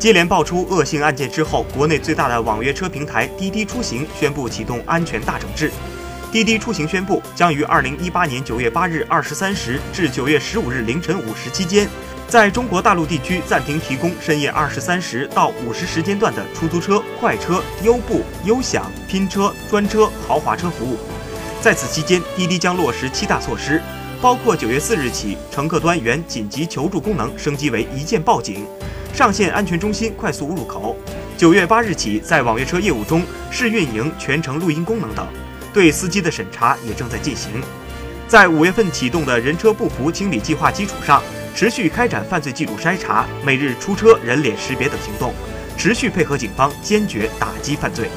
接连爆出恶性案件之后，国内最大的网约车平台滴滴出行宣布启动安全大整治。滴滴出行宣布，将于二零一八年九月八日二十三时至九月十五日凌晨五时期间，在中国大陆地区暂停提供深夜二十三时到五时时间段的出租车、快车、优步、优享、拼车、专车、豪华车服务。在此期间，滴滴将落实七大措施，包括九月四日起，乘客端原紧急求助功能升级为一键报警。上线安全中心快速入口，九月八日起，在网约车业务中试运营全程录音功能等，对司机的审查也正在进行。在五月份启动的人车不符清理计划基础上，持续开展犯罪记录筛查、每日出车人脸识别等行动，持续配合警方，坚决打击犯罪。